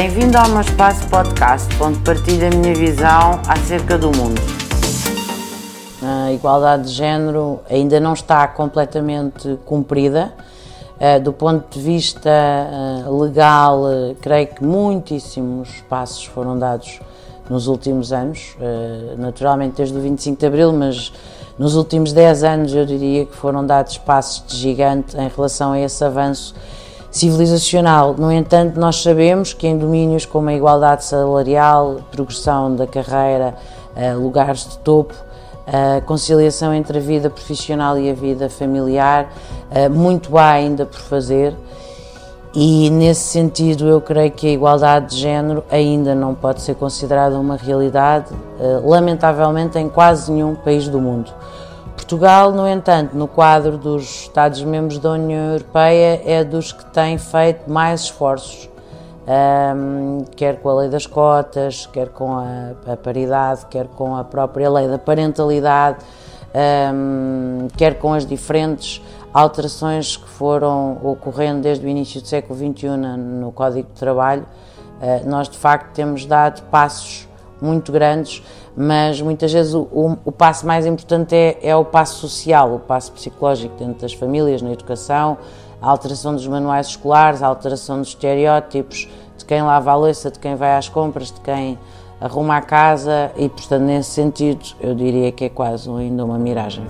Bem-vindo ao meu espaço podcast, onde partilho a minha visão acerca do mundo. A igualdade de género ainda não está completamente cumprida. Uh, do ponto de vista uh, legal, uh, creio que muitíssimos passos foram dados nos últimos anos, naturalmente desde o 25 de Abril, mas nos últimos 10 anos eu diria que foram dados passos de gigante em relação a esse avanço civilizacional. No entanto, nós sabemos que em domínios como a igualdade salarial, progressão da carreira, lugares de topo, a conciliação entre a vida profissional e a vida familiar, muito há ainda por fazer. E nesse sentido, eu creio que a igualdade de género ainda não pode ser considerada uma realidade, lamentavelmente, em quase nenhum país do mundo. Portugal, no entanto, no quadro dos Estados-membros da União Europeia, é dos que têm feito mais esforços, um, quer com a lei das cotas, quer com a, a, paridade, quer com a própria lei da parentalidade, um, quer com as diferentes alterações que foram ocorrendo desde o início do século XXI no Código de Trabalho. Uh, nós, de facto, temos dado passos muito grandes mas muitas vezes o, o, o passo mais importante é, é, o passo social, o passo psicológico dentro das famílias, na educação, a alteração dos manuais escolares, a alteração dos estereótipos, de quem lava a louça, de quem vai às compras, de quem arruma a casa e, portanto, nesse sentido, eu diria que é quase ainda uma miragem.